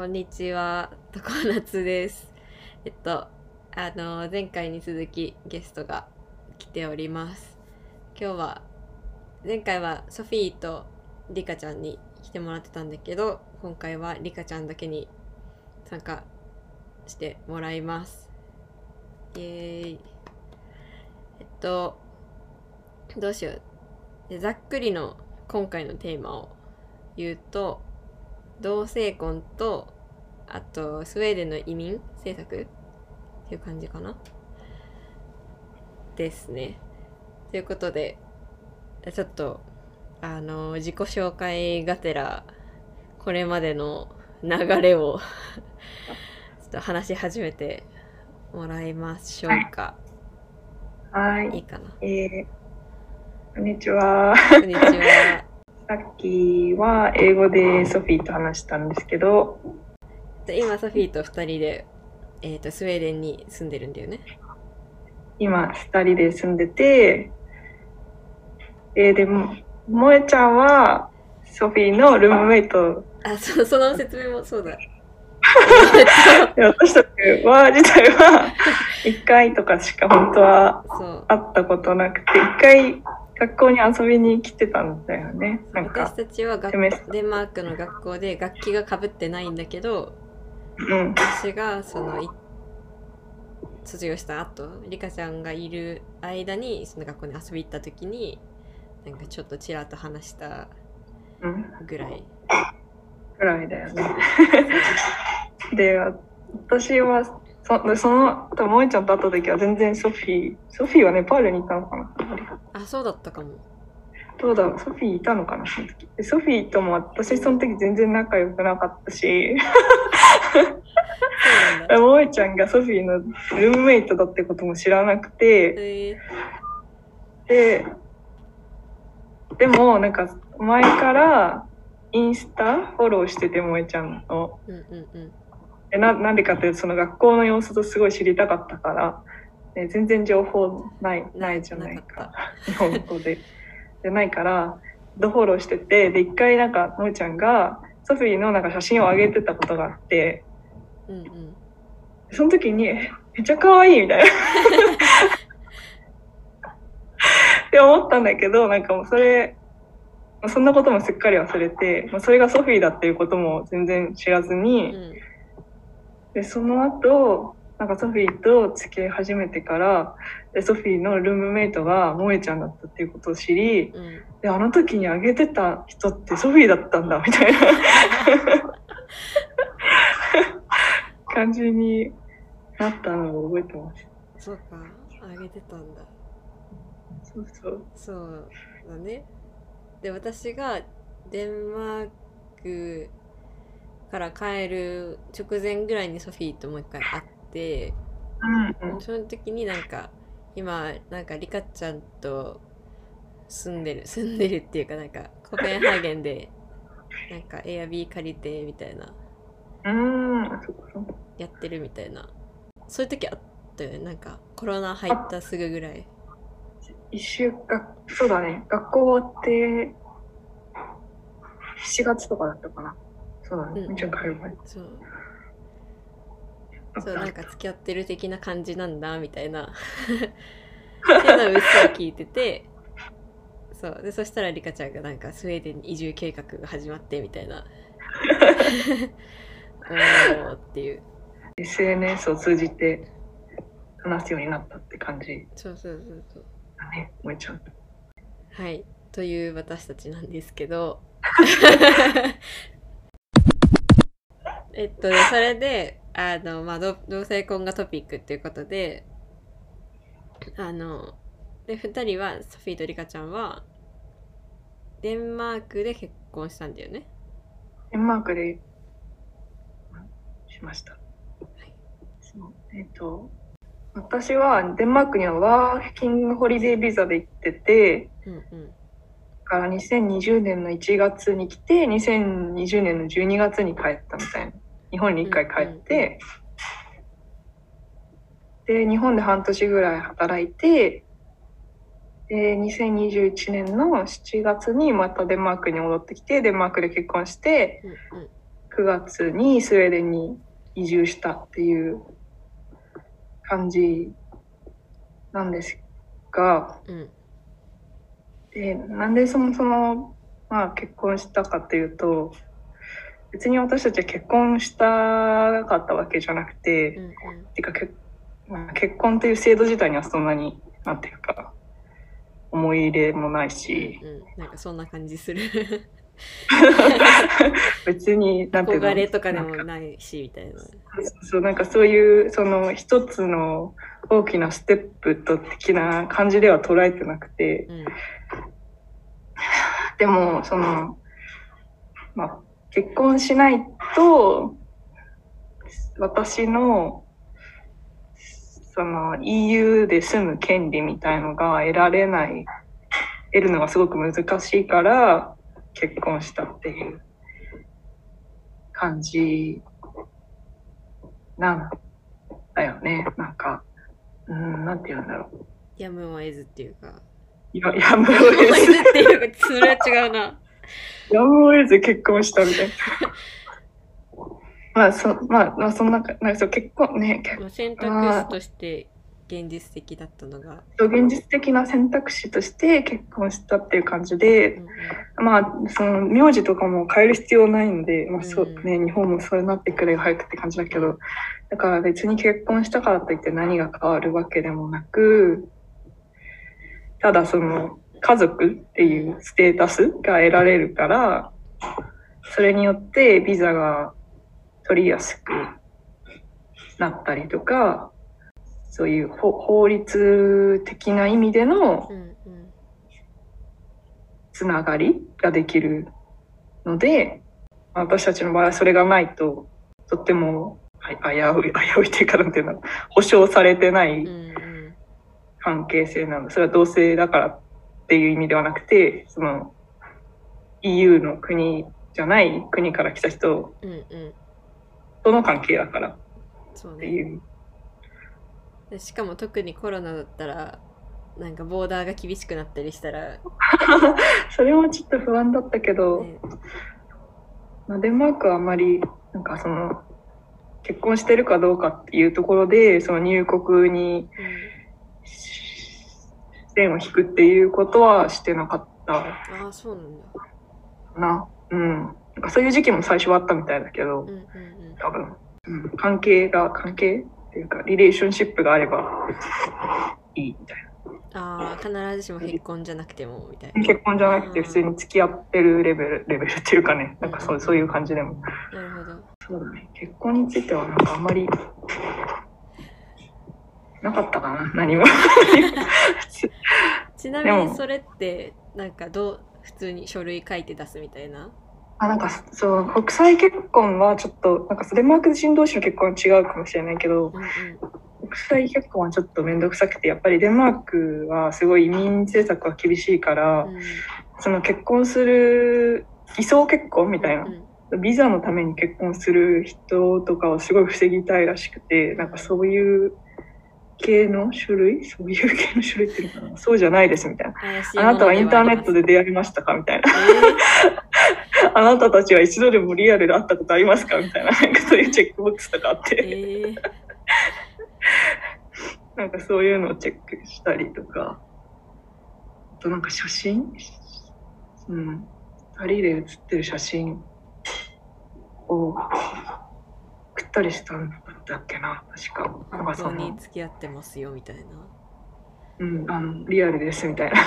こんにちは、とこなつです。えっと、あの、前回に続きゲストが来ております。今日は、前回はソフィーとリカちゃんに来てもらってたんだけど、今回はリカちゃんだけに参加してもらいます。イエーイ。えっと、どうしよう。ざっくりの今回のテーマを言うと、同性婚とあとスウェーデンの移民政策っていう感じかな？ですね。ということでちょっとあの自己紹介がてらこれまでの流れを ちょっと話し始めてもらいましょうか。はいいいかな？い。えー、こんにちは。こんにちは。さっきは英語でソフィーと話したんですけど、で今ソフィーと2人で、えー、とスウェーデンに住んでるんだよね。今二人で住んでて、えー、でも、萌えちゃんはソフィーのルームメイトあそその説明もそうだ。で、私たちは自体は一回とかしか本当は会ったことなくて、一回学校に遊びに来てたんだよね。私か、たちはデンマークの学校で楽器がかぶってないんだけどうん。私がそのい卒業した後リカちゃんがいる間にその学校に遊び行った時になんかちょっとちらっと話したうん。ぐらい。ぐらいだよね。で、私は、そその、萌えちゃんと会った時は全然ソフィー、ソフィーはネパールにいたのかなあそうだったかも。どうだろうソフィーいたのかなその時。でソフィーとも私その時全然仲良くなかったし、そうなんだ。萌えちゃんがソフィーのルームメイトだってことも知らなくて、えで、でもなんか前からインスタフォローしてて萌えちゃんの。ー、うんうんうん。でななんでかっていうとその学校の様子とすごい知りたかったから、で全然情報ないないじゃないなかか日本語で。でないからドフォローしててで一回なんかのーちゃんがソフィーのなんか写真を上げてたことがあってうんうん。その時にえ「めっちゃ可愛いみたいな。って思ったんだけどなんかもうそれまあそんなこともすっかり忘れて、まあ、それがソフィーだっていうことも全然知らずに。うんで、その後、なんかソフィーと付き合い始めてから、でソフィーのルームメイトが萌えちゃんだったっていうことを知り、うん。で、あの時にあげてた人ってソフィーだったんだ、みたいな感じになったのを覚えてます。そうか。あげてたんだ。そうそう。そうだね。で私がデンマークから帰る直前ぐらいにソフィーともう一回会って、うんうん。その時になんか今なんかリカちゃんと住んでる 住んでるっていうかなんかコペンハーゲンでなんかエアビー借りてみたいな。やってるみたいなそういう時あったよねなんかコロナ入ったすぐぐらい一週間、そうだね。学校終わって、7月とかだったかな。そうだね。うんみーちゃん帰る前。そうそう なんか付き合ってる的な感じなんだみたいな。っていうのをうっすら聞いててそう。でそしたらリカちゃんがなんかスウェーデンに移住計画が始まってみたいな。おーっていう。SNS を通じて話すようになったって感じ。そうそうそうそう。だね、萌えちゃん。はい。という私たちなんですけど。えっとそれであの、まあ、同同性婚がトピックっていうことであので2人はソフィーとリカちゃんはデンマークで結婚したんだよねデンマークでしました。いそうえっ、と、私はデンマークにはワーキングホリデービザで行ってて、うんうんから2020年の1月に来て、2020年の12月に帰ったみたいな。日本に1回帰って、で、日本で半年ぐらい働いて、で、2021年の7月にまたデンマークに戻ってきて、デンマークで結婚して、うんうん。9 9月にスウェーデンに移住したっていう感じなんですが、うん。でなんでそもそも、まあ、結婚したかっていうと別に私たちは結婚したかったわけじゃなくて、うんうん。てかけ、まあ、結婚っていう制度自体にはそんなになんていうか思い入れもないし、うんなんかそんな感じする。別になんていうの憧れとかでもないしみたいな。そうそうなんかそういうその一つの大きなステップと的な感じでは捉えてなくて。うん。でもその、まあ、結婚しないと私のその EU で住む権利みたいのが得られない得るのがすごく難しいから結婚したっていう感じなんだよね。なんかうんなんて言うんだろう。やむを得ずっていうか。ややむを得ずっていうかそれは違うなやむを得ず結婚したみたいな。まあ、そ、まあ、まあ、そんなか、なんかそう、結婚ね、結まあ選択肢として現実的だったのが、構現実的な選択肢として結婚したっていう感じでう、んうん。まあ、その、名字とかも変える必要ないんで、まあ、そううん。ね、日本もそうなってくれば早くって感じだけど、だから別に結婚したからといって何が変わるわけでもなく、ただその、家族っていうステータスが得られるから、それによってビザが取りやすくなったりとか、そういう法法律的な意味でのつながりができるので、私たちの場合はそれがないと、とってもはい危うい、危う いっていうか、なんていうの、保証されてない関係性なの。それは同性だからっていう意味ではなくて、その EU の国じゃない国から来た人うんうん。との関係だからそうね。っていう。でしかも特にコロナだったらなんかボーダーが厳しくなったりしたら、ね、それもちょっと不安だったけど、まあ、デンマークはあまりなんかその結婚してるかどうかっていうところでその入国に線を引くっていうことはしてなかったうん、ああそうなんだかな。うん。なんかそういう時期も最初はあったみたいだけどうん、うんうん多分、うん、関係が関係っていうかリレーションシップがあればいいみたいああ必ずしも結婚じゃなくてもみたいなな。結婚じゃなくて普通に付き合ってるレベルレベルっていうかね、なんかそうそういう感じでも。なるほどそうだね。結婚についてはなんかあんまりなかったかな、何も。ちなみにそれってなんかどう普通に書類書いて出すみたいな？あなんかそう国際結婚はちょっとなんかデンマーク人同士の結婚は違うかもしれないけどうんうん。国際結婚はちょっと面倒くさくてやっぱりデンマークはすごい移民政策が厳しいから、うん。その結婚する偽装結婚みたいなう、ん。ビザのために結婚する人とかをすごい防ぎたいらしくてなんかそういう系の種類？そういう系の種類っていうのかなそうじゃないですみたいな。あなたはインターネットでで出会いましたか？みたいな。え あなたたちは一度でもリアルで会ったことありますか？みたいな、なんかそういうチェックボックスとかあっー、て、えー、なんかそういうのをチェックしたりとか、あとなんか写真？うん。二人で写ってる写真を送ったりしたんだっけな、確か。本当に付き合ってますよみたいな。うん、あの、リアルですみたいな。え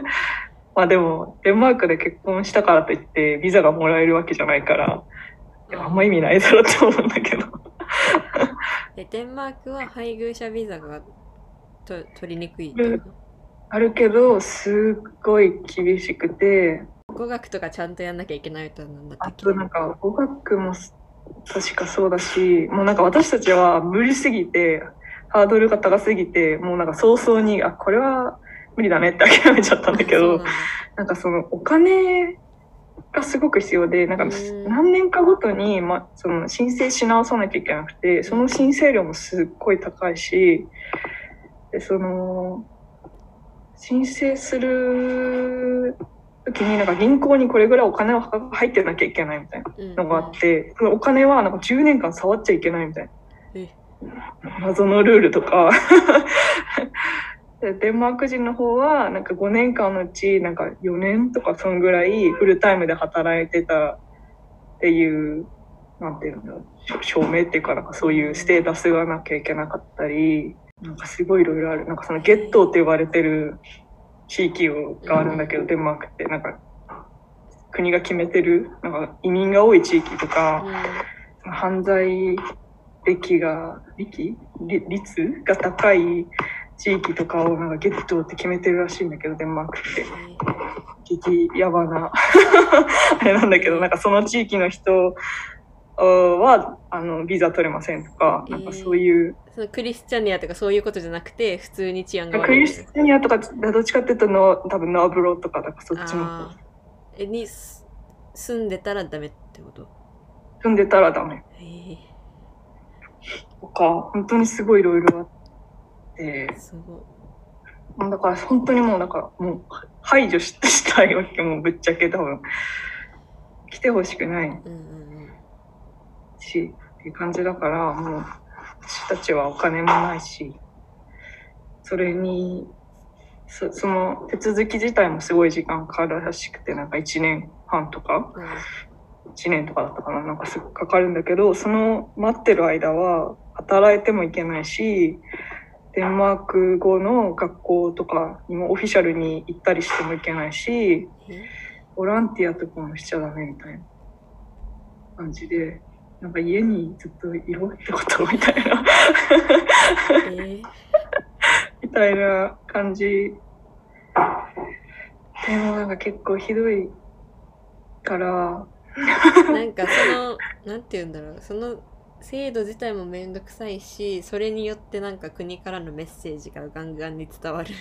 まあでも、デンマークで結婚したからといって、ビザがもらえるわけじゃないから、あんま意味ないだろうって思うんだけど。でデンマークは配偶者ビザがと取りにくいあるけど、すっごい厳しくて、語学とかちゃんとやんなきゃいけない歌なんだったあとなんか語学も確かそうだし、もうなんか私たちは無理すぎて、ハードルが高すぎて、もうなんか早々に、あ、これは無理だねって諦めちゃったんだけどなん、かそのお金がすごく必要で、なんかうん。何年かごとに、ま、その申請し直さなきゃいけなくて、その申請料もすっごい高いし、で、その、申請する時になんか銀行にこれぐらいお金を入ってなきゃいけないみたいなのがあって、そのお金はなんか10年間触っちゃいけないみたいな。え。謎のルールとか。でデンマーク人の方はなんか5年間のうちなんか4年とかそんぐらいフルタイムで働いてたっていうなんていうんだ証明っていうかなんかそういうステータスがなきゃいけなかったりなんかすごいいろいろある。なんかそのゲットーって呼ばれてる地域をがあるんだけどデンマークってなんか国が決めてるなんか移民が多い地域とか。犯罪歴が歴？り率が高い地域とかをなんかゲットって決めてるらしいんだけどデンマークって。激ヤバな。あれなんだけどなんかその地域の人はあのビザ取れませんとかなんかそういう、そのクリスチャニアとかそういうことじゃなくて普通に治安が悪い。クリスチャニアとかどっちかっていうとの多分ノーブロとかだからそっちのあー。えにす住んでたらダメってこと？住んでたらダメ。へえとか本当にすごいいろいろあって。すごい。だから本当にもうだからもう排除し したいわけもうぶっちゃけ多分。来てほしくない。うんうんしっていう感じだからもう私たちはお金もないしそれにそその手続き自体もすごい時間かかるらしくてなんか1年半とかうん。1年とかだったかななんかすぐかかるんだけどその待ってる間は働いてもいけないしデンマーク語の学校とかにもオフィシャルに行ったりしてもいけないしえボランティアとかもしちゃダメみたいな感じでなんか家にずっといろってことみたいな。えー。みたいな感じ。でもなんか結構ひどいから。なんかそのなんて言うんだろう。その制度自体もめんどくさいしそれによってなんか国からのメッセージがガンガンに伝わる。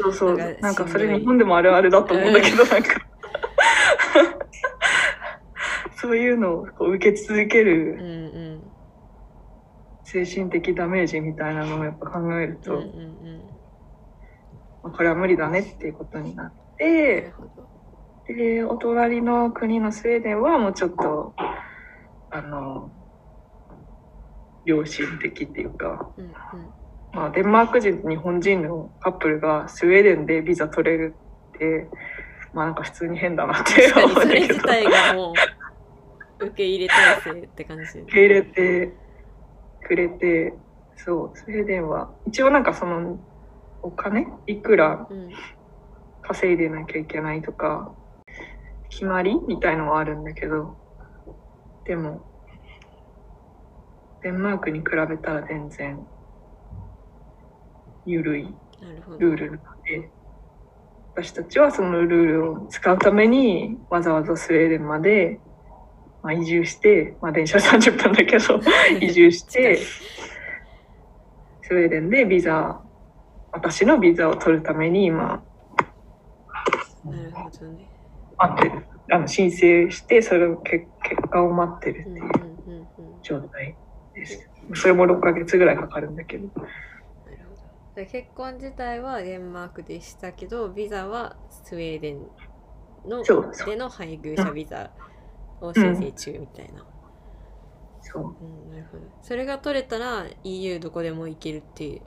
そうそうなんかなんかそれ日本でもあるあるだと思うんだけど、なんかそういうのをこう受け続けうんるうん。精神的ダメージみたいなのをやっぱ考えると、これは無理だねっていうことになっなてでお隣の国のスウェーデンはもうちょっとあの良心的っていうか、うんうん。まあ、デンマーク人と日本人のカップルがスウェーデンでビザ取れるってまあなんか普通に変だなって思うんだけど。れ自体がもう受け入れ体制って感じ。受け入れてくれてそう。スウェーデンは一応なんかそのお金？いくらうん稼いでなきゃいけないとか決まりみたいのはあるんだけどでもデンマークに比べたら全然緩いなるほど。ルールなので私たちはそのルールを使うためにわざわざスウェーデンまで、まあ、移住して、まあ、電車30分だけど 移住してスウェーデンでビザ私のビザを取るために今なるほどね。待ってる。あの申請してそれを結結果を待ってるってうんうんいううんうん。状態です。それも6ヶ月ぐらいかかるんだけど。結婚自体はデンマークでしたけどビザはスウェーデンのでの配偶者ビザを申請中みたいな、そううんなるほど。それが取れたら EU どこでも行けるってい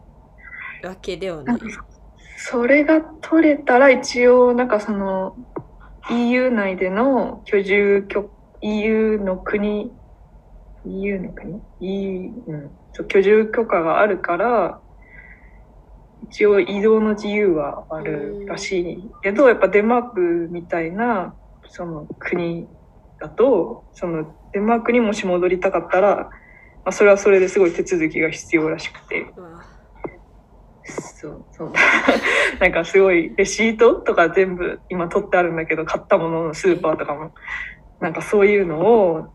うわけではない。それが取れたら一応なんかその EU 内での居住許 EU の国 EU の国？EU、うん、そう居住許可があるから一応移動の自由はあるらしいけどやっぱデンマークみたいなその国だとそのデンマークにもし戻りたかったら、まあ、それはそれですごい手続きが必要らしくて。そうそう。なんかすごいレシートとか全部今取ってあるんだけど買ったもののスーパーとかも。なんかそういうのを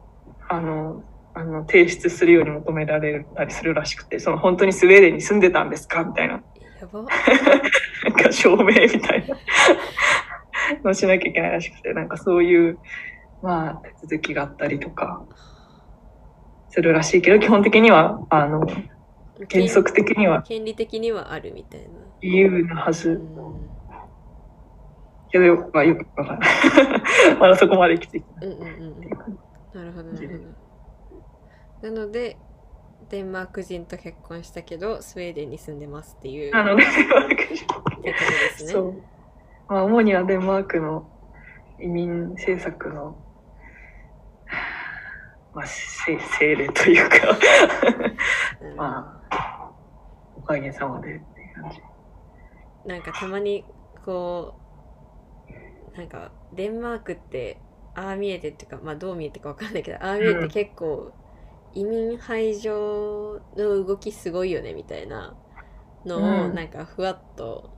あのあの提出するように求められたりするらしくてその本当にスウェーデンに住んでたんですかみたいな。やば。なんか証明みたいな。のしなきゃいけないらしくてなんかそういうまあ手続きがあったりとかするらしいけど基本的にはあの原則的には。権利的にはあるみたいな、自由なはず。うん、けど、まあよくわかんない。まだそこまで来てい。うんうんうんうん。なるほどなるほど。なのでデンマーク人と結婚したけどスウェーデンに住んでますっていうなので、ってことですね。そう。まあ、主にはデンマークの移民政策の、まあ、せ 精霊というか、うんまあ、おかげさまでっていう感じ。なんかたまにこうなんかデンマークってああ見えてっていうかまあどう見えてかわかんないけどああ見えて結構移民排除の動きすごいよねみたいなのをうんなんかふわっと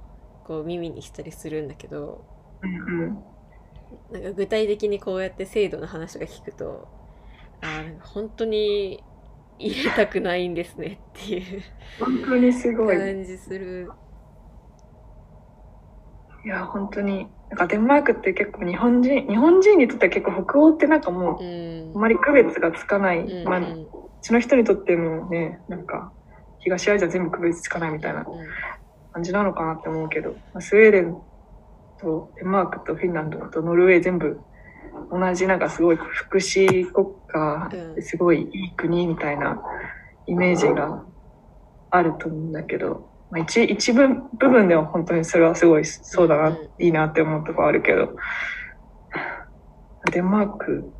こう耳にしたりするんだけどうんうん。なんか具体的にこうやって制度の話が聞くとあ本当に入れたくないんですねっていう本当にすごい。感じする。いや、本当に。なんかデンマークって結構日本人、日本人にとっては結構北欧ってなんかもう、うんあまり区別がつかない。まあ、うんうんうちの人にとってもね、なんか、東アジア全部区別つかないみたいな感じなのかなって思うけど、まあスウェーデンとデンマークとフィンランドとノルウェー全部同じなんかすごい福祉国家ですごいいい国みたいなイメージがあると思うんだけど、まあ、一一部部分では本当にそれはすごいそうだな、うんいいなって思うところあるけどデンマーク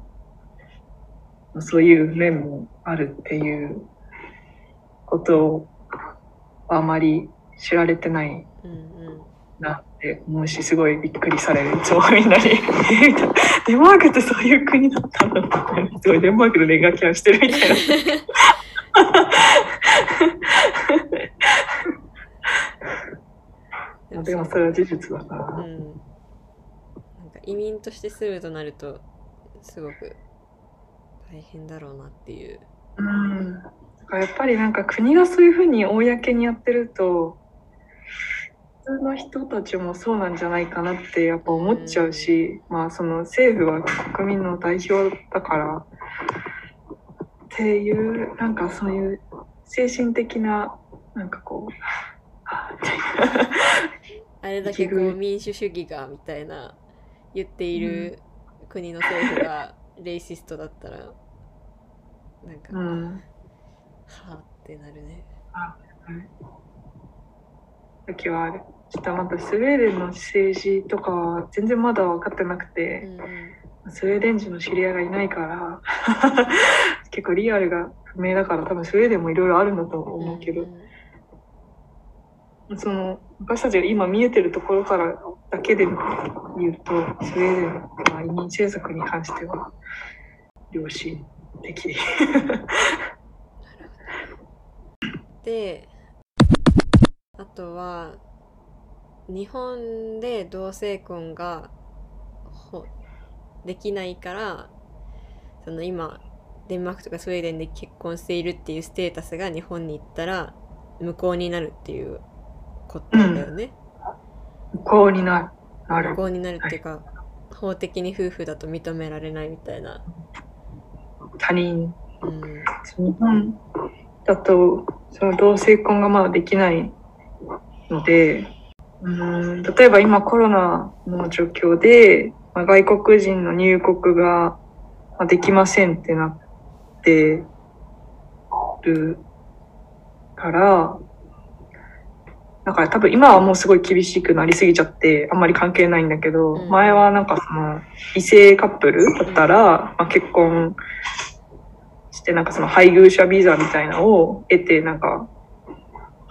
のそういう面もあるっていうことをあまり知られてないなって思うし、すごいびっくりされる。いつもみんなに。デンマークってそういう国だったんだみたいな。すごいデンマークの年賀キャンしてるみたいな。でもそれは事実だから。うん、なんか移民として住むとなるとすごく大変だろうなっていう。うん。だからやっぱりなんか国がそういうふうに公にやってると、普通の人たちもそうなんじゃないかなってやっぱ思っちゃうし、まあその政府は国民の代表だから、っていう、なんかそういう精神的な、なんかこう、あれだけこう民主主義がみたいな言っている国の政府がレイシストだったらなんか、うん。はあってなるね。時はある。ちょっとまだスウェーデンの政治とかは全然まだ分かってなくうて、んうんスウェーデン人の知り合いがいないから、結構リアルが不明だから多分スウェーデンもいろいろあるんだと思うけど、その私たちが今見えてるところからだけで言うと、スウェーデンは移民政策に関しては良心的。であとは日本で同性婚がほできないからその今デンマークとかスウェーデンで結婚しているっていうステータスが日本に行ったら無効になるっていうことだよね。無効になる。無。効になるっていうか、法的に夫婦だと認められないみたいな。他人うん日本だとその同性婚がまだできないのでうーん例えば今コロナの状況で、まあ、外国人の入国がまあできませんってなってるからだから多分今はもうすごい厳しくなりすぎちゃってあんまり関係ないんだけど、うん。前はなんかその異性カップルだったら、まあ、結婚してなんかその配偶者ビザみたいなのを得てなんか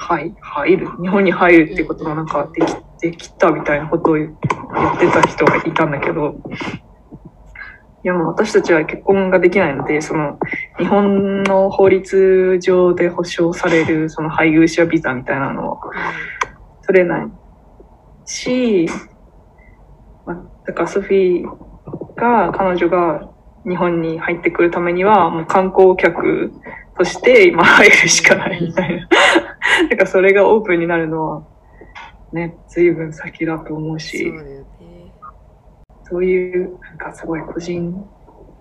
はい入る日本に入るってことがなんかできできたみたいなことを言ってた人がいたんだけどいやもう私たちは結婚ができないのでその日本の法律上で保障されるその配偶者ビザみたいなのを取れないし、まあ、だからソフィーが彼女が日本に入ってくるためにはもう観光客として今入るしかないみたいな。だからそれがオープンになるのはね、随分先だと思うそうし、だよね。そういうなんかすごい個人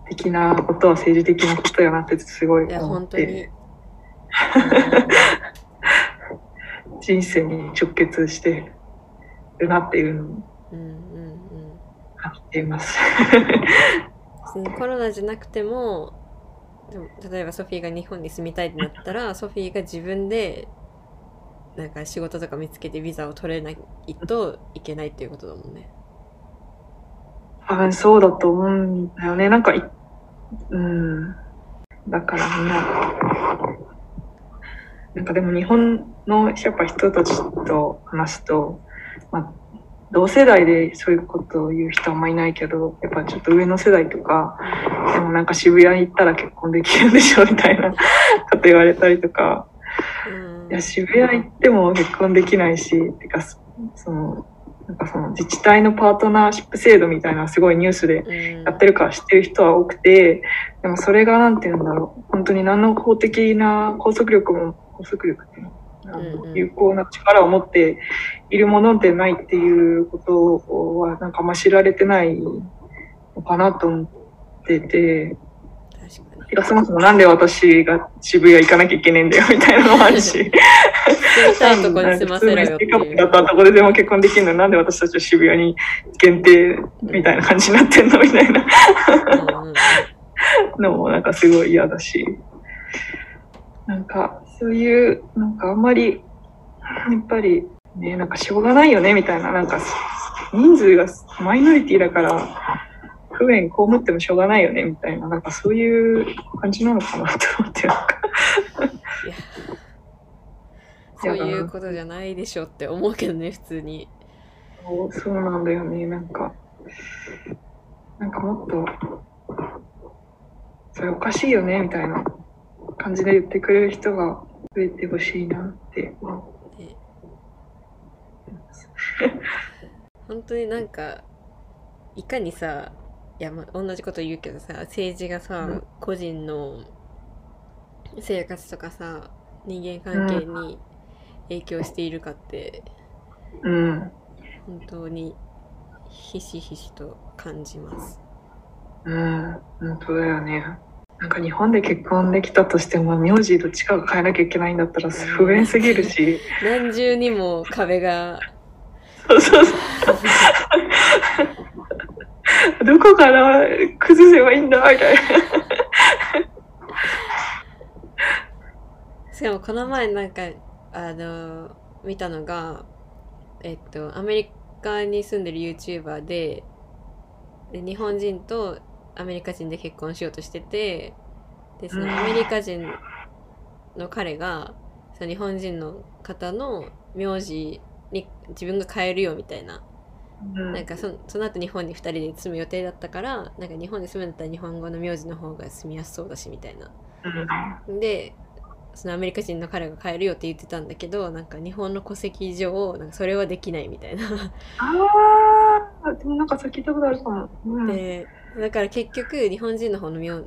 的なことは政治的なことやなってすごいいや、思っ本当にて。人生に直結してるなっていうのをうんうんうん感じています。コロナじゃなくてもでも例えばソフィーが日本に住みたいってなったらソフィーが自分でなんか仕事とか見つけてビザを取れないといけないっていうことだもんね。多分そうだと思うんだよね。なんかい、うん。だからみんな、なんかでも日本のやっぱ人たちと話すと、まあ、同世代でそういうことを言う人はあんまいないけど、やっぱちょっと上の世代とか、でもなんか渋谷に行ったら結婚できるんでしょみたいなこと言われたりとか、うんいや、渋谷行っても結婚できないし、てか、そその、なんかその自治体のパートナーシップ制度みたいなのすごいニュースでうん。やってるから知ってる人は多くて、でもそれがなんて言うんだろう。本当に何の法的な拘束力も、拘束力っていうの有効な力を持っているものでないっていうことはなんかあんま知られてないのかなと思ってて、てかそもそもなんで私が渋谷行かなきゃいけないんだよみたいなのもあるし。住みたいとこに住ませろよだったらどこででも結婚できるのになんで私たちは渋谷に限定みたいな感じになってんのみたいなのもなんかすごい嫌だし。なんかそういう、なんかあんまり、やっぱりね、なんかしょうがないよねみたいな、なんか人数がマイノリティだから不便被ってもしょうがないよねみたいな、なんかそういう感じなのかなと思って、なんか。そういうことじゃないでしょって思うけどね普通に。そうそうなんだよね、なんか、なんかもっと、それおかしいよねみたいな。感じで言ってくれる人が増えてほしいなって思ね。本当になんかいかにさいや、まあ、同じこと言うけどさ政治がさ、うん個人の生活とかさ人間関係に影響しているかって、う。うん。本当にひしひしと感じます。うん。本当だよね。なんか日本で結婚できたとしても、名字どっちかが変えなきゃいけないんだったら不便すぎるし。何重にも壁がそうそうそう。どこから崩せばいいんだみたいな。しかもこの前なんかあの見たのがえっとアメリカに住んでる YouTuber でで日本人とアメリカ人で結婚しようとしててでそのアメリカ人の彼がその日本人の方の名字に自分が変えるよみたいなうん。なんかそその後日本に2人で住む予定だったからなんか日本に住むんだったら日本語の名字の方が住みやすそうだしみたいな。でそのアメリカ人の彼が変えるよって言ってたんだけどなんか日本の戸籍上なんかそれはできないみたいな。ああ、でもなんかさ聞いたことあるかも。うん、でだから結局日本人の方の名ん？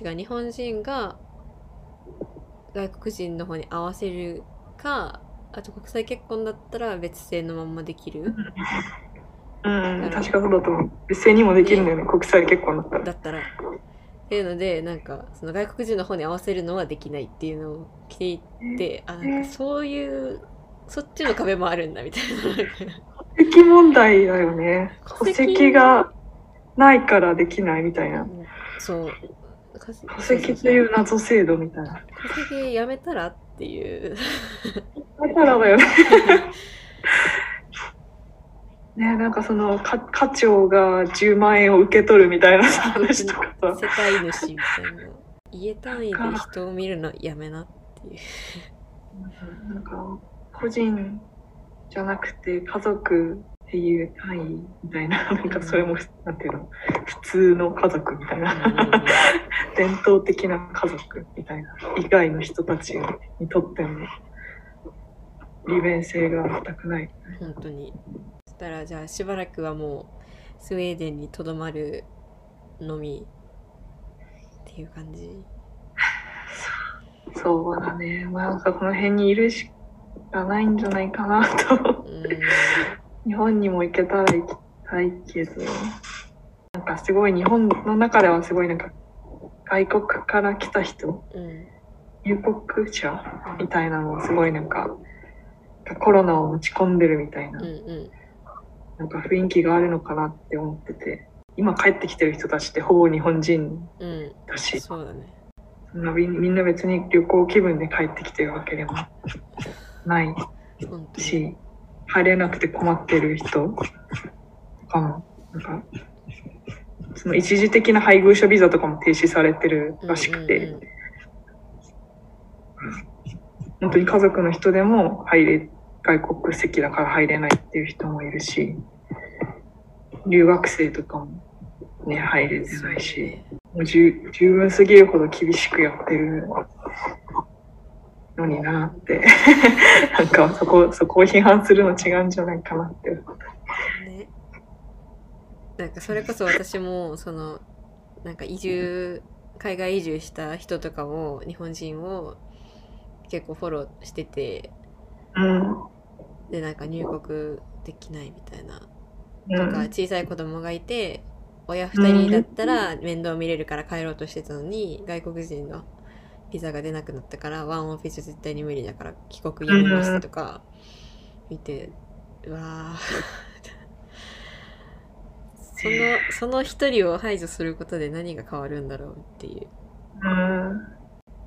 違う日本人が外国人の方に合わせるかあと国際結婚だったら別姓のまんまできる？うん、確かそうだと思う。別姓にもできるんだよね、国際結婚だったら。だったら。っていうのでなんかその外国人の方に合わせるのはできないっていうのを聞いてあなんかそういうそっちの壁もあるんだみたいな。戸籍問題だよね。戸戸籍籍がないからできないみたいな。そう戸籍という謎制度みたいな。戸籍やめたら？っていうだからだよね。ねなんかそのか課長が10万円を受け取るみたいな話とかさ。世帯主みたいな家単位で人を見るのやめなっていうなんか個人じゃなくて家族っていう単位みたいな、なんかそれも、なんていうの、普通の家族みたいな、伝統的な家族みたいな、以外の人たちにとっても利便性が全くない。本当に。そしたらじゃあしばらくはもうスウェーデンにとどまるのみっていう感じ？そうだね。まあなんかこの辺にいるしかないんじゃないかなと。日本にも行けたら行きたいけど、なんかすごい日本の中ではすごいなんか外国から来た人、うん入国者みたいなのをすごいなんかコロナを持ち込んでるみたいな。うんうんなんか雰囲気があるのかなって思ってて、今帰ってきてる人たちってほぼ日本人うんだし、そうだねそんなみんな別に旅行気分で帰ってきてるわけでもないし、入れなくて困ってる人とかも、なんか、その一時的な配偶者ビザとかも停止されてるらしくて、うんうんうん。本当に家族の人でも入れ、外国籍だから入れないっていう人もいるし、留学生とかもね、入れてないし、もう十十分すぎるほど厳しくやってるのになって、なんかそこ、そこを批判するの違うんじゃないかなって。思った。ね。なんかそれこそ私もそのなんか移住海外移住した人とかも日本人を結構フォローしててうん。でなんか入国できないみたいな。うん。とか小さい子供がいて親2人だったら面倒見れるから帰ろうとしてたのに外国人のビザが出なくなったからワンオフィス絶対に無理だから帰国やめましたとか見てうわー。そのその一人を排除することで何が変わるんだろうっていう。うん。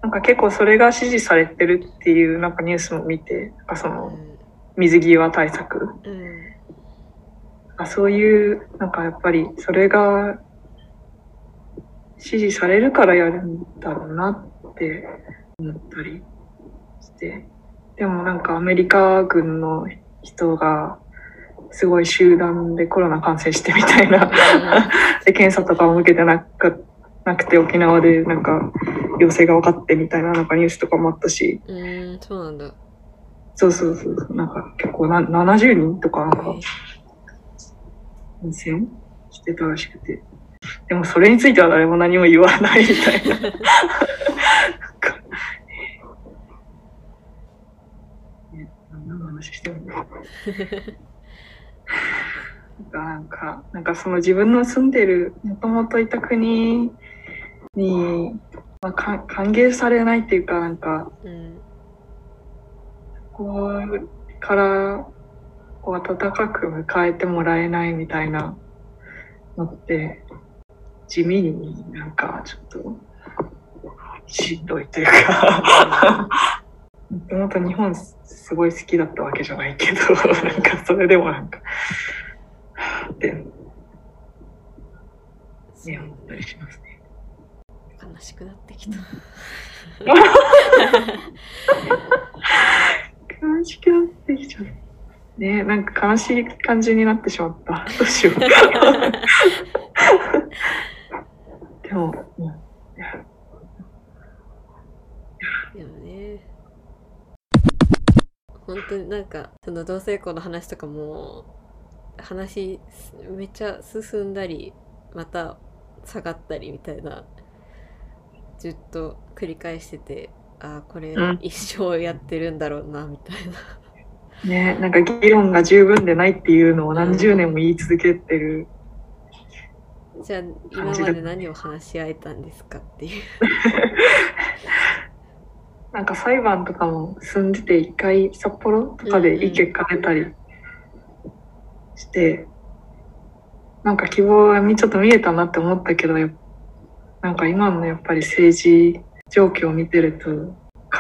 なんか結構それが支持されてるっていうなんかニュースも見て、そのうん。水際対策。うん。あそういう、なんかやっぱりそれが支持されるからやるんだろうなって思ったりして。でもなんかアメリカ軍の人がすごい集団でコロナ感染してみたいな で検査とかも受けてなくなくて沖縄でなんか陽性が分かってみたいななんかニュースとかもあったし、うんうんそうなんだ。そうそうそうそう、なんか結構な70人とかなんか感染してたらしくて。でもそれについては誰も何も言わないみたいな。なんか何の話してるんだなんか、なんかその自分の住んでる、もともといた国に、まあ、か歓迎されないっていうか、なんか、うんこうからこう温かく迎えてもらえないみたいなのって地味になんかちょっとしんどいというか もともと日本すごい好きだったわけじゃないけどなんかそれでもなんかはぁってね思ったりしますね。悲しくなってきた悲しくなってきちゃう。ねなんか悲しい感じになってしまった。どうしよう。でも、うでもね本当になんかその同性婚の話とかも話めっちゃ進んだりまた下がったりみたいなずっと繰り返しててあーこれうん。一生やってるんだろうなみたいな、ねなんか議論が十分でないっていうのを何十年も言い続けてる。じゃあ今まで何を話し合えたんですかっていう。なんか裁判とかも住んでて一回札幌とかで意見かけたりして、なんか希望がちょっと見えたなって思ったけど、なんか今のやっぱり政治状況を見てると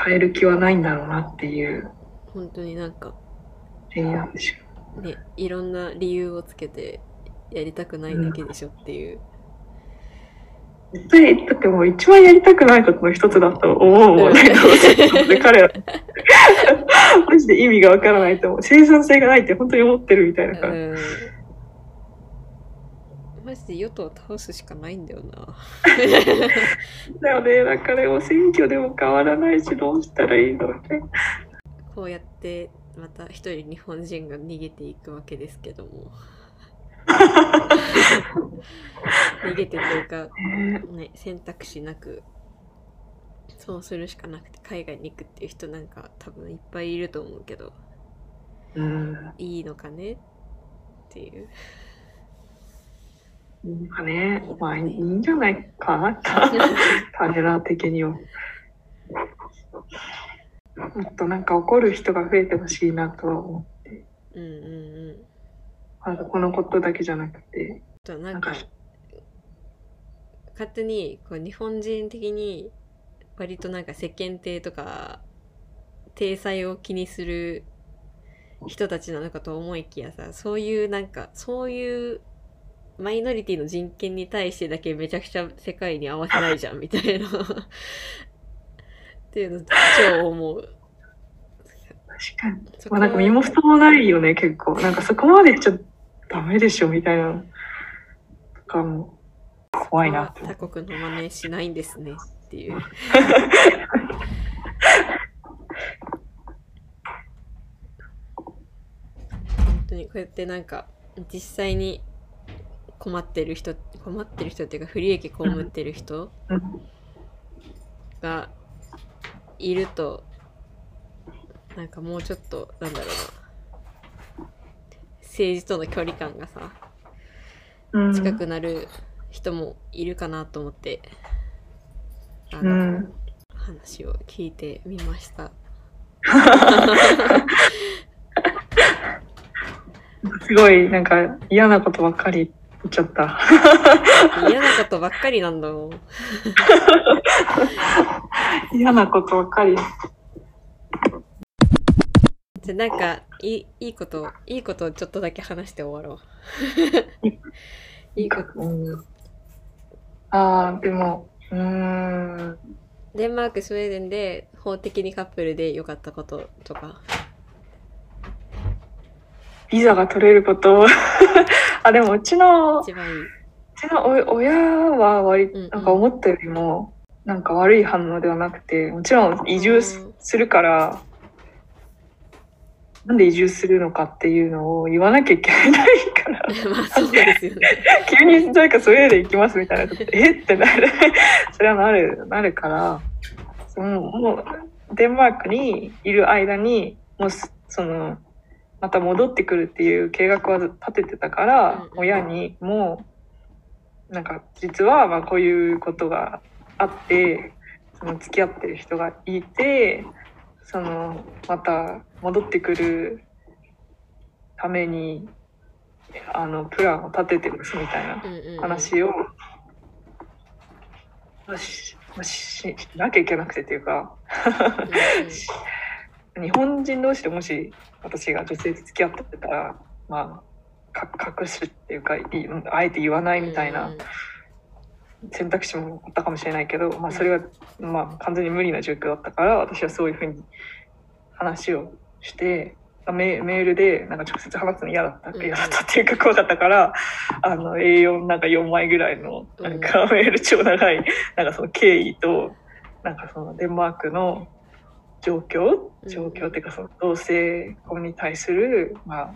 変える気はないんだろうなっていう。本当になんか点なんでしょねいろんな理由をつけてやりたくないだけでしょっていう、う。絶対、だってもう一番やりたくないことの一つだと思うもんね。で 彼ら。マジで意味がわからないと思う。生産性がないって本当に思ってるみたいなから。うんマジで与党を倒すしかないんだよな。だよね。だからもう選挙でも変わらないし、どうしたらいいのみたいな。こうやってまた一人日本人が逃げていくわけですけども。逃げてというか、ね、選択肢なくそうするしかなくて海外に行くっていう人なんか多分いっぱいいると思うけどうん。いいのかね？っていう。なんかね、まあいいんじゃないか？な、彼ら的には。もっとなんか怒る人が増えてほしいなとは思う。うんうんうん。なんかこのことだけじゃなくて、となんかなんか勝手にこう日本人的に割となんか世間体とか体裁を気にする人たちなのかと思いきやさそういうなんかそういうマイノリティの人権に対してだけめちゃくちゃ世界に合わせないじゃんみたいな っていうの超思う。確かに。そまあなんか身も蓋もないよね、結構。なんかそこまで言っちゃダメでしょ、みたいなのとかも怖いなって。他国の真似しないんですねっていう。本当にこうやってなんか実際に困ってる人困ってる人っていうか不利益被ってる人うんがいるとなんかもうちょっとなんだろうな政治との距離感がさうん近くなる人もいるかなと思って、あうの、ん。話を聞いてみました。すごい、なんか嫌なことばっかり言っちゃった。嫌なことばっかりなんだもん。嫌なことばっかり。じゃあなんかいいいいこといいことをちょっとだけ話して終わろう。いいことうん、ああ、でも、うーん。デンマークスウェーデンで法的にカップルで良かったこととか。ビザが取れること。あ、でもうちの、う一番いい。ちのお親は割うんうんなんか思ったよりも、なんか悪い反応ではなくて、もちろん移住するから、なんで移住するのかっていうのを言わなきゃいけないから、まあそうですよね。急になんかスウェーデン行きますみたいなこと、え？ってなる。それはなる、なるから、その、もう、デンマークにいる間に、もうす、その、また戻ってくるっていう計画は立ててたから、親にも、なんか、実は、まあ、こういうことがあって、その、付き合ってる人がいて、その、また戻ってくるために、あの、プランを立ててますみたいな話を、まあしまあししなきゃいけなくてっていうか、うん 日本人同士でもし私が女性と付き合ってたら、まあ、か隠すっていうかいあえて言わないみたいな選択肢もあったかもしれないけど、まあ、それが、まあ、完全に無理な状況だったから私はそういうふうに話をしてメメールでなんか直接話すの嫌だったうん。嫌だったっていうか怖かったからあの A4 なんか4枚ぐらいのなんかメール超長いなんかその経緯となんかそのデンマークの状況？うん。状況っていうかその同性婚に対するまあ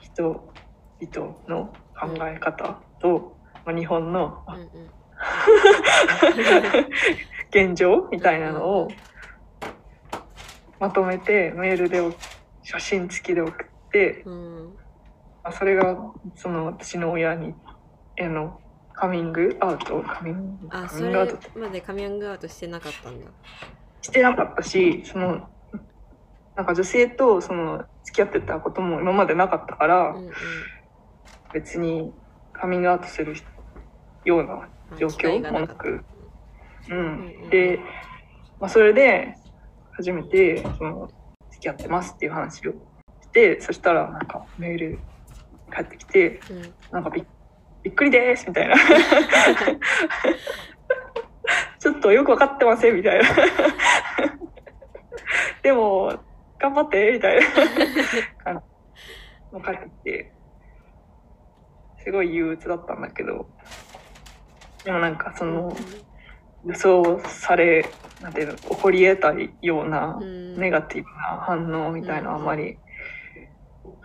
人々の考え方と、まあ、日本の 現状みたいなのをまとめてメールで写真付きで送って、うん。まあ、それがその私の親にへのカミングアウトカミングカあそれまでカミングアウトしてなかったんだ。してなかったしそのなんか女性とその付き合ってたことも今までなかったから、うんうん。別にカミングアウトするような状況もなく、ううんん、で、まあ、それで初めてその付き合ってますっていう話をしてそしたらなんかメール返ってきてうん。なんかびびっくりですみたいな。ちょっとよくわかってませんみたいな。でも頑張ってみたいな。も 返ってきて。すごい憂鬱だったんだけど。でもなんかその予想されなんていうの起こり得たようなうん。ネガティブな反応みたいなあんまり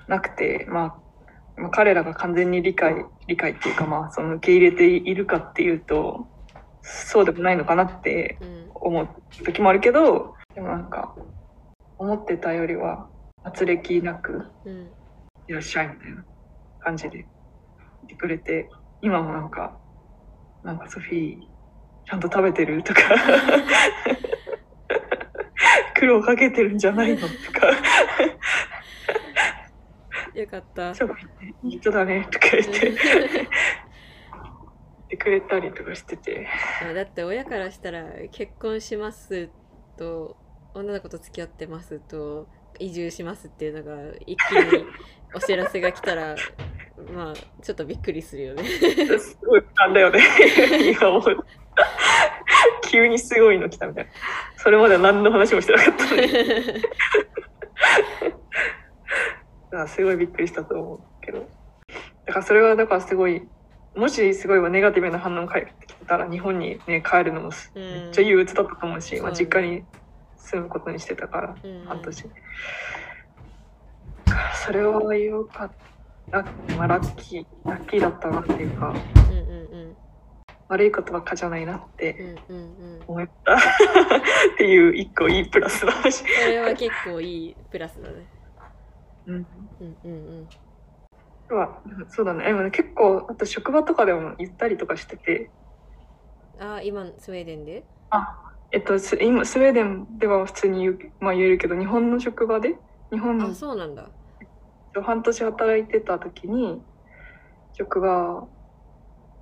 なくて、まあ、まあ彼らが完全に理解理解っていうかまあその受け入れているかっていうとそうでもないのかなってうん思う時もあるけどでもなんか思ってたよりは圧力なくうんいらっしゃいみたいな感じで言ってくれて今もなんかなんかソフィーちゃんと食べてるとか。苦労かけてるんじゃないのとか。いよかった。ソフィーねいい人だねとか言って。てくれたりとかしてて。あだって親からしたら結婚しますと女の子と付き合ってますと移住しますっていうのが一気にお知らせが来たら まあちょっとびっくりするよね。すごいなんだよね。今思う 急にすごいの来たみたいな。それまでは何の話もしてなかったのに。だからすごいびっくりしたと思うけど。だからそれはだからすごいもしすごいネガティブな反応が返ってきてたら日本にね帰るのもめっちゃ憂鬱だったと思うし、まあ、実家に住むことにしてたからうん。半年。それはよかった、まあ、ラッキーラッキーだったなっていうか。うんうん悪いことばっかじゃないなってうんうんうん。うん思った。っていう一個いいプラスの話。それは結構いいプラスだね。うん。うんうんうん。はそうだね。でもね結構あと職場とかでも言ったりとかしてて。あー今スウェーデンで？えっとす今スウェーデンでは普通に言う、まあ、言えるけど日本の職場で？日本あのそうなんだ。半年働いてた時に職場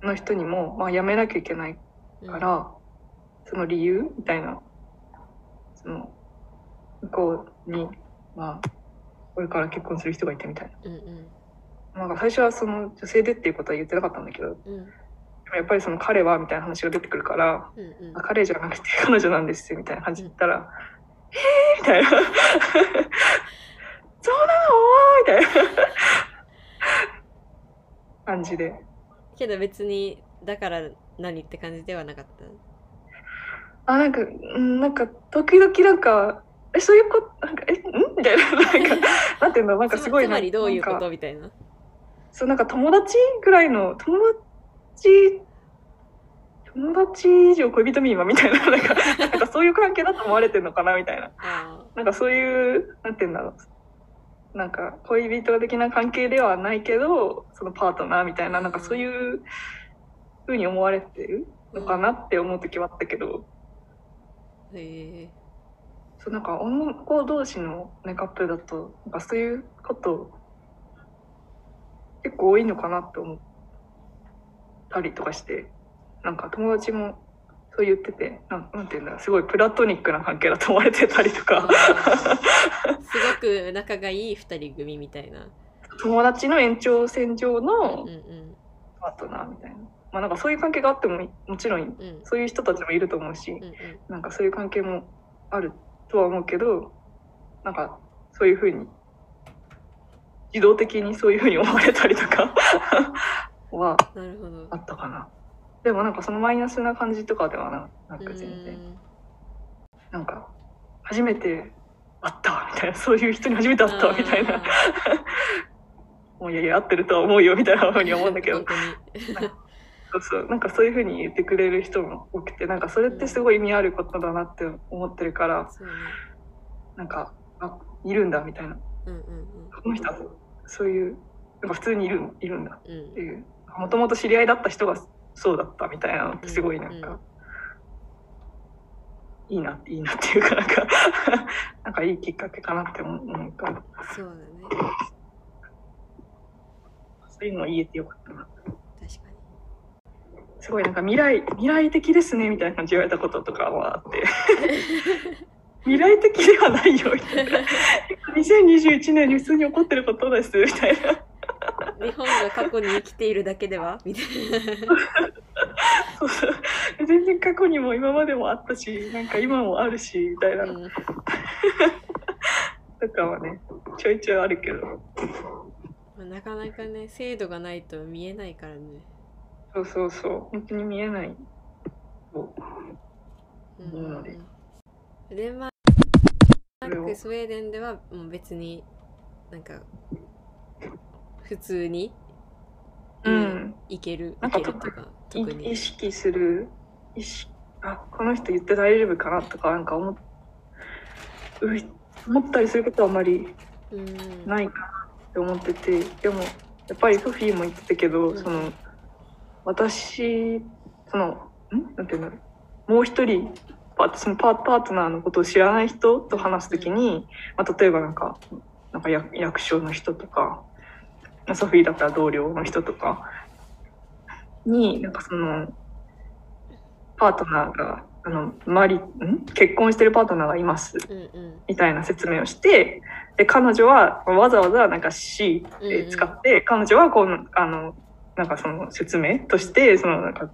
の人にも、まあ、辞めなきゃいけないうん。から、その理由みたいなその向こうにまあこれから結婚する人がいてみたいうんうん。ななんか最初はその女性でっていうことは言ってなかったんだけどうん。でもやっぱりその彼はみたいな話が出てくるからうんうん。あ彼じゃなくて 彼女なんですみたいな感じで言ったら「えー! 」みたいな「そうなの?」みたいな。感じでけど別にだから何って感じではなかった？あなんかうんなんか時々なんか「えそういうことなんかえん?」みたいな なんか なんていうの？なんかすごいつまりどういうことみたいな？そうなんか友達ぐらいの友達友達以上恋人未満みたいななんかなんかそういう関係だと思われてるのかなみたいな あなんかそういうなんていうんだろうなんか恋人的な関係ではないけどそのパートナーみたいななんかそういうふうに思われてるのかなって思う時はあったけど、あ。へえ。そうなんか女の子同士の、ね、カップルだとなんかそういうこと結構多いのかなって思ったりとかしてなんか友達もそう言っててなんなんていうんだすごいプラトニックな関係だと思われてたりとか すごく仲がいい二人組みたいな。友達の延長線上うんのうん。パートナーみたいな。まあなんかそういう関係があってももちろんうんうん。そういう人たちもいると思うしうんうん。なんかそういう関係もあるとは思うけどなんかそういうふうに自動的にそういうふうに思われたりとか は。あったかな。でもなんかそのマイナスな感じとかではななうく全然。ん。なんか初めて会ったわみたいな。そういう人に初めて会ったわみたいな。あもういやいや合ってるとは思うよみたいなふうに思うんだけど。そうそう。なんかそういうふうに言ってくれる人も多くてなんかそれってすごい意味あることだなって思ってるからそうね。なんかあいるんだみたいな。うんうんこの人はそういうなんか普通にいるいるんだうんうんっていう。もともと知り合いだった人がそうだったみたいなのってすごいなんか、うんいいなっていいなっていうかなんか なんかいいきっかけかなって思う思うからそうだね。そういうのを言えてよかったな。確かに。すごいなんか未来未来的ですねみたいな感じで言われたこととかはあって。未来的ではないよみたいな。2021年に普通に起こってることですみたいな 日本が過去に生きているだけでは？みたいそうそう。全然過去にも今までもあったしなんか今もあるしみたいな。うん。とかはねちょいちょいあるけど。まあなかなかね制度がないと見えないからね。そうそうそう。本当に見えない。そう。うん思うのでデンマークスウェーデンではもう別になんか普通に、うん。いけるなんか特いに意識する意識あこの人言って大丈夫かなとかなんか思思ったりすることはあまりうん。ないかなって思っててでもやっぱりソフィーも言ってたけど、うん。その私そのん？なんていうんだろう。もう一人パそのパパートナーのことを知らない人と話すときに、まあ、例えばなんかなんか役役所の人とかまあソフィーだったら同僚の人とかになんかそのパートナーがあの周りん？結婚してるパートナーがいます。みたいな説明をしてで彼女はわざわざなんか C で使って、彼女はこうあのなんかその説明としてそのなんか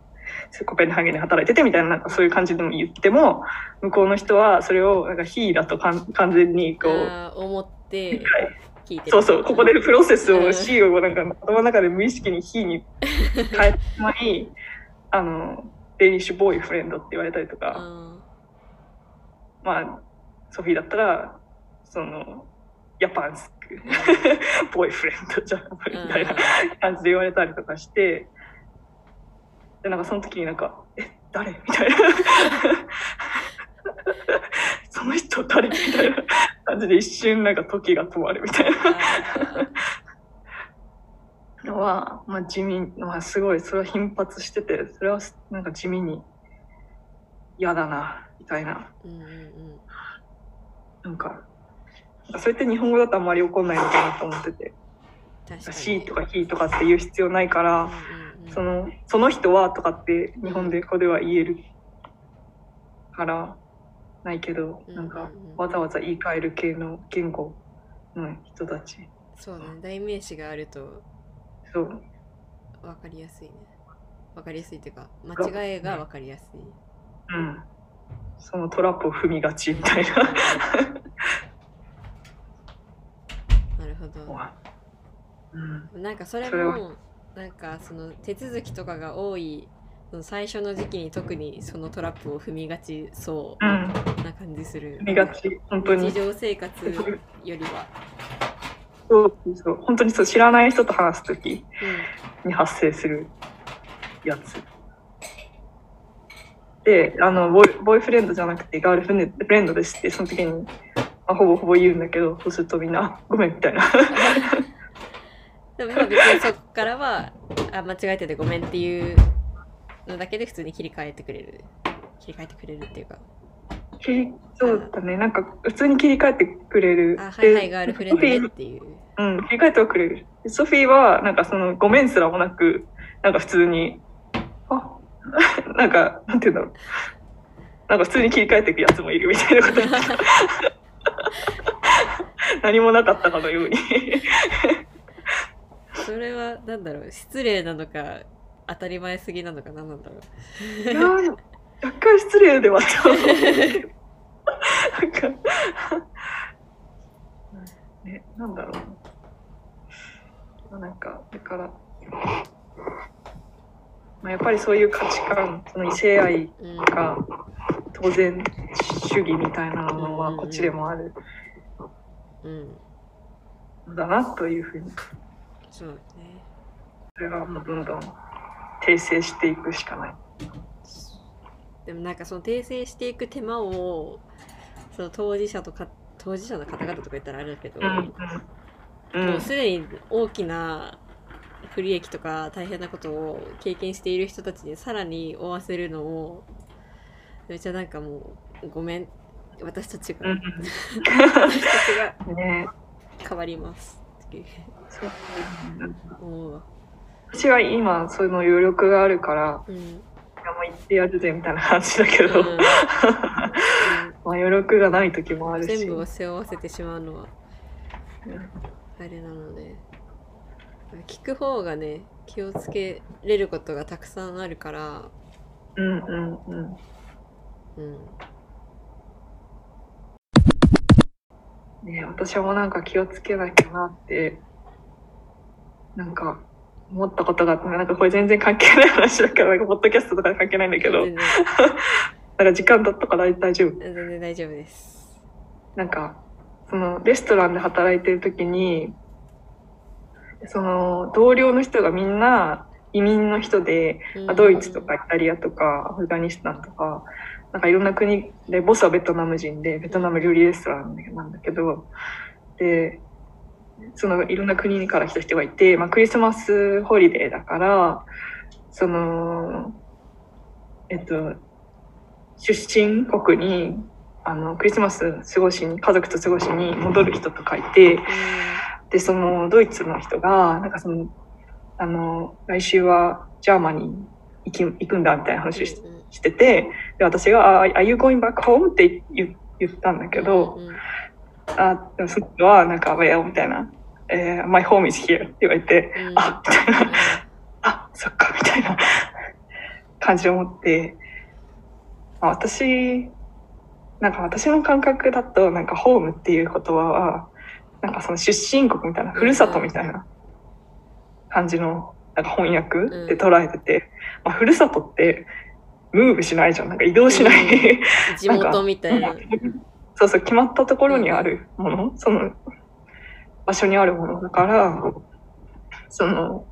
コペンハーゲンで働いててみたいななんかそういう感じでも言っても向こうの人はそれをなんか He だと完全にこう思って。理解聞いてる。そうそうここでプロセスをうん。C をなんか頭の中で無意識に He に変えてしまい あのデニッシュボーイフレンドって言われたりとか。あまあ、ソフィーだったら、その、ヤパンスク、ボーイフレンドじゃん、みーたいな感じで言われたりとかして、で、なんかその時になんか、え、誰？みたいな。その人誰？みたいな感じで一瞬なんか時が止まるみたいな。のは、まあ地味、まあすごい、それは頻発してて、それはなんか地味に嫌だな、みたいな。うんうん。うんなんか、それって日本語だとあんまり起こんないのかなと思ってて、確 C とか He とかって言う必要ないから、うんうんうん。その、その人はとかって日本でここでは言えるから、ないけど、うんなんかうんうんわざわざ言い換える系の言語の人たち。そうね代名詞があるとそう。分かりやすいね分かりやすいっていうか間違いが分かりやすいうん。そのトラップを踏みがちみたいな。なるほど うん。なんかそれそれなんかその手続きとかが多い最初の時期に特にそのトラップを踏みがちそうん。うな感じする踏みがち。本当に日。常生活よりは、そうそう。本当にそう、知らない人と話すときうに発生するやつ。で、あの、ボーイボーイフレンドじゃなくてガールフレンドですって、その時に、まあ、ほぼほぼ言うんだけど、そうするとみんな、あごめんみたいな。ん、でも今別にそこからはあ間違えててごめんっていうのだけで普通に切り替えてくれる切り替えてくれるっていうか切りそうだね、なんか普通に切り替えてくれる。あはいはいでガールフレンドねっていううん、切り替えてはくれる。でソフィーは、なんかその、ごめんすらもなく、なんか普通に、あ、なんか、なんて言うんだろう。なんか普通に切り替えていくやつもいるみたいなこと 何もなかったかのように。それはなんだろう失礼なのか当たり前すぎなのか何なんだろう。いやー若干失礼ではと思うけど。なんか、ね、なんだろうな。なんか、だから、まあ、やっぱりそういう価値観、その異性愛うん。が当然主義みたいなのはこっちでもある。うん。んだなというふうに、そうね。それはもうどんどん訂正していくしかない。でもなんかその訂正していく手間をその当事者とか当事者の方々とか言ったらあれだけど、うんうん。うもうんすでに大きな不利益とか大変なことを経験している人たちにさらに負わせるのをめっちゃなんかもうごめん私たちが、うん私たちが 変わりますって思うわ。私は今その余力があるからうん。いやもう行ってやるぜみたいな感じだけど、うん。うん。まあ余力がない時もあるし。全部を背負わせてしまうのはうんあれなので。聞く方がね気をつけれることがたくさんあるから。うんうんうん。うん。ね私もなんか気をつけなきゃなってなんか思ったことがあってなんかこれ全然関係ない話だからなんかポッドキャストとか関係ないんだけど全然。なんか時間だったから大丈夫。全然大丈夫です。なんかそのレストランで働いてる時にその同僚の人がみんな移民の人で、まあドイツとかイタリアとかアフガニスタンとかなんかいろんな国でボスはベトナム人でベトナム料理レストランなんだけどでそのいろんな国から来た人がいて、まあ、クリスマスホリデーだからそのえっと出身国にあのクリスマス過ごしに家族と過ごしに戻る人とかいてうんで、そのドイツの人が、なんかその、あの、来週は Germany に行き行くんだみたいな話をしうんしてて、で、私が、あ Are you going back home? って言言ったんだけど、あ、でもその人は、なんか、well, みたいな、えー my home is here って言われて、うん。あ、みたいな、あ、そっか、みたいな。感じを持って、まあ私、なんか私の感覚だと、なんかホームっていう言葉は、なんかその出身国みたいな、ふるさとみたいな。感じの、なんか翻訳で捉えてて、まあ、ふるさとって、ムーブしないじゃん。なんか移動しない。地元みたいな。そうそう、決まったところにあるもの、その場所にあるものだから、その、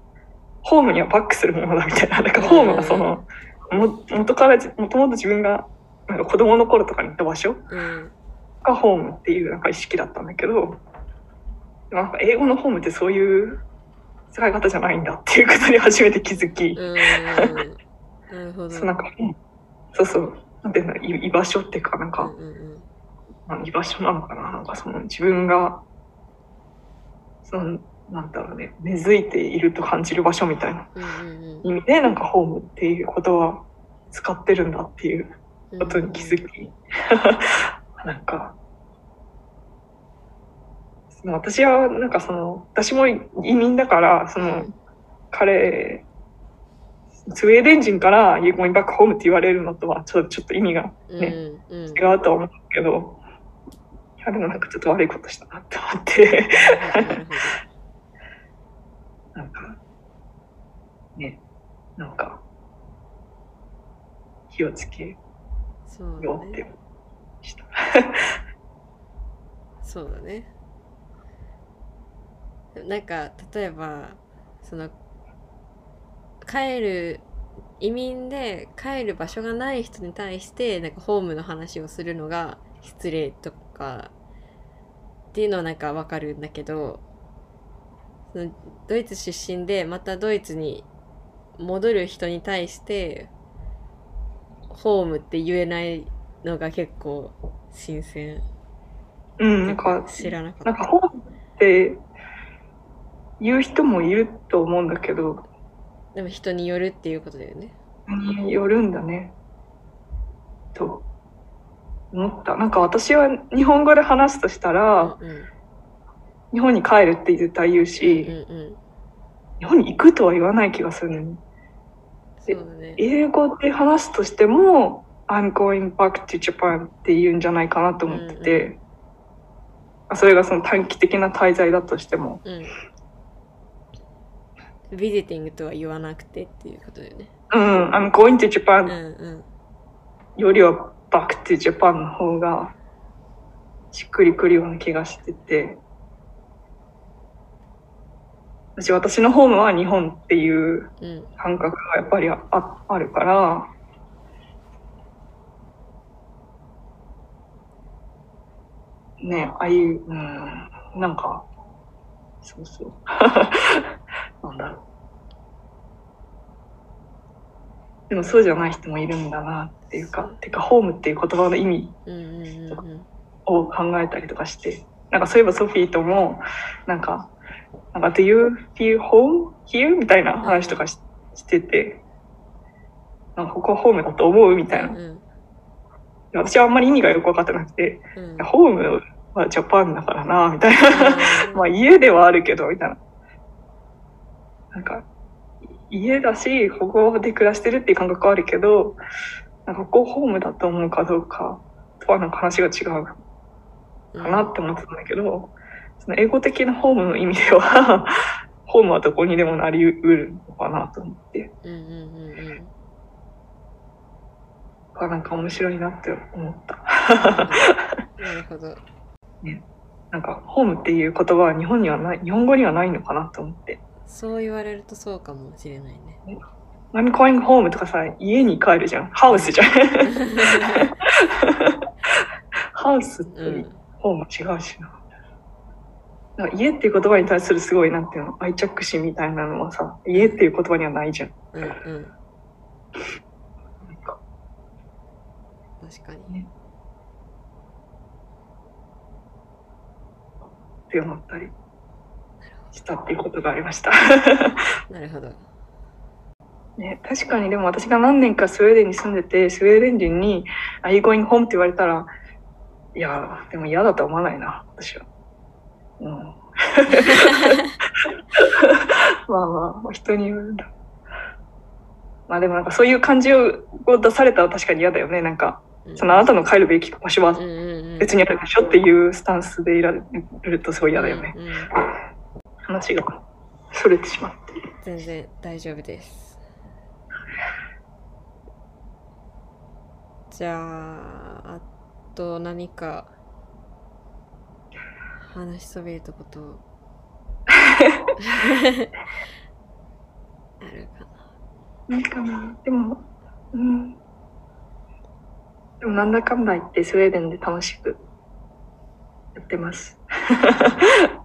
ホームにはバックするものだみたいな。だからホームがその、も元からじ、もともと自分がなんか子供の頃とかに行った場所うんがホームっていうなんか意識だったんだけど、なんか英語のホームってそういう使い方じゃないんだっていうことに初めて気づき。そうなんか、そうそう、なんていうの、居居場所っていうか、なんか、うんうんまあ、居場所なのかな？なんかその自分が、その、なんだろうね、根付いていると感じる場所みたいな。うんうん意味で、なんかホームっていうことは使ってるんだっていううんことに気づき、なんか、その私はなんかその、私も移民だから、その、彼、スウェーデン人から、You're going back home って言われるのとはちょっとちょっと意味がねうんうん。違うとは思うけど、いやでもなんかちょっと悪いことしたなって思って、なんか、ね、なんか、気をつけようってね。した。そうだね。なんか例えばその帰る移民で帰る場所がない人に対してなんかホームの話をするのが失礼とかっていうのはなんかわかるんだけどそのドイツ出身でまたドイツに戻る人に対してホームって言えないのが結構新鮮うん、なんか、知らなかった。なんかホームって言う人もいると思うんだけど、でも人によるっていうことだよね。によるんだね。と思った。なんか私は日本語で話すとしたら、うんうん日本に帰るって絶対言うし、うんうん。日本に行くとは言わない気がするのに。ね。英語で話すとしても、I'm going back to Japan って言うんじゃないかなと思ってて、あそれがその短期的な滞在だとしても、うん。ビジティングとは言わなくてっていうことだよね。うん、I'm going to うん Japan うん。よりは back to Japan の方がしっくりくるような気がしてて、私、私のホームは日本っていう。感覚がやっぱりああるから、ねああいう、うん、なんか、そうそう。なんだろう。でもそうじゃない人もいるんだなっていうか、てか、ホームっていう言葉の意味。を考えたりとかして、なんかそういえばソフィーとも、なんか、なんか、Do you feel home here? みたいな話とかししてて、なんかここホームだと思うみたいな。うん私はあんまり意味がよくわかってなくて、うん。ホームはジャパンだからな、みたいな。まあ家ではあるけど、みたいな。なんか、家だし、ここで暮らしてるっていう感覚はあるけど、なんかここホームだと思うかどうかとはなんか話が違うかなって思ってたんだけど、その英語的なホームの意味では、ホームはどこにでもなりうるのかなと思って、うんうんうんうん。がなんか面白いなって思った。なるほど。なんか、ホームっていう言葉は日本にはない、日本語にはないのかなと思って。そう言われるとそうかもしれないね。I'm going home とかさ、家に帰るじゃん。ハウスじゃん。ハウスとうん。ホーム違うしな。なんか家っていう言葉に対するすごい、なんていうの、愛着心みたいなのはさ、家っていう言葉にはないじゃん。うんうん。確かに。って思ったり。したっていうことがありました。なるほどね、確かにでも私が何年かスウェーデンに住んでて、スウェーデン人に、Are you going home? って言われたら、いや、でも嫌だとは思わないな、私は。うん。まあまあ、人によるんだ。まあでもなんかそういう感じを出されたら確かに嫌だよね。なんか、そのあなたの帰るべき場所はうんうんうん別にあるでしょっていうスタンスでいられるとすごい嫌だよね。うんうん話がそれてしまって。全然大丈夫ですじゃああと何か話しそびれたこと あるかななんかな、でも、うん。でもなんだかんだ言ってスウェーデンで楽しくやってます。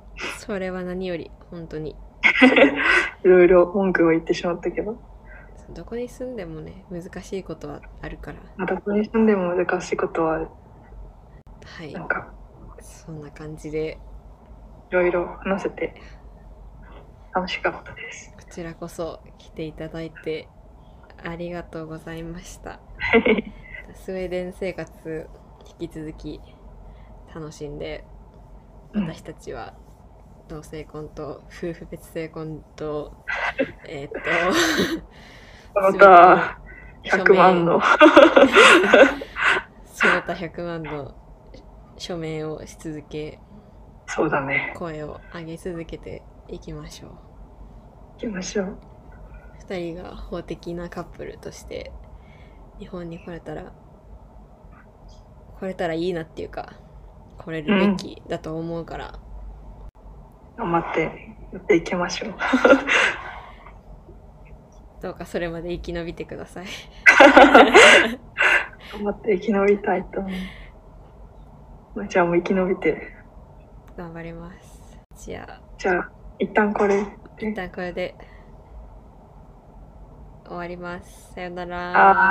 それは何より本当に。いろいろ文句を言ってしまったけど、どこに住んでもね難しいことはあるから。またここに住んでも難しいことはある。はい。なんか、そんな感じで。いろいろ話せて楽しかったです。こちらこそ来ていただいてありがとうございました。スウェーデン生活引き続き楽しんでうん。私たちは同性婚と夫婦別姓婚と えーっとまた、100万の。その他100万の署名をし続けそうだね。声を上げ続けていきましょう行きましょう。2人が法的なカップルとして日本に来れたら来れたらいいなっていうか来れるべきだと思うから、頑張ってやっていきましょう。どうかそれまで生き延びてください。頑張って生き延びたいと思う。まあじゃあもう生き延びて。頑張ります。じゃあ。じゃあ、一旦これで。一旦これで終わります。さよなあら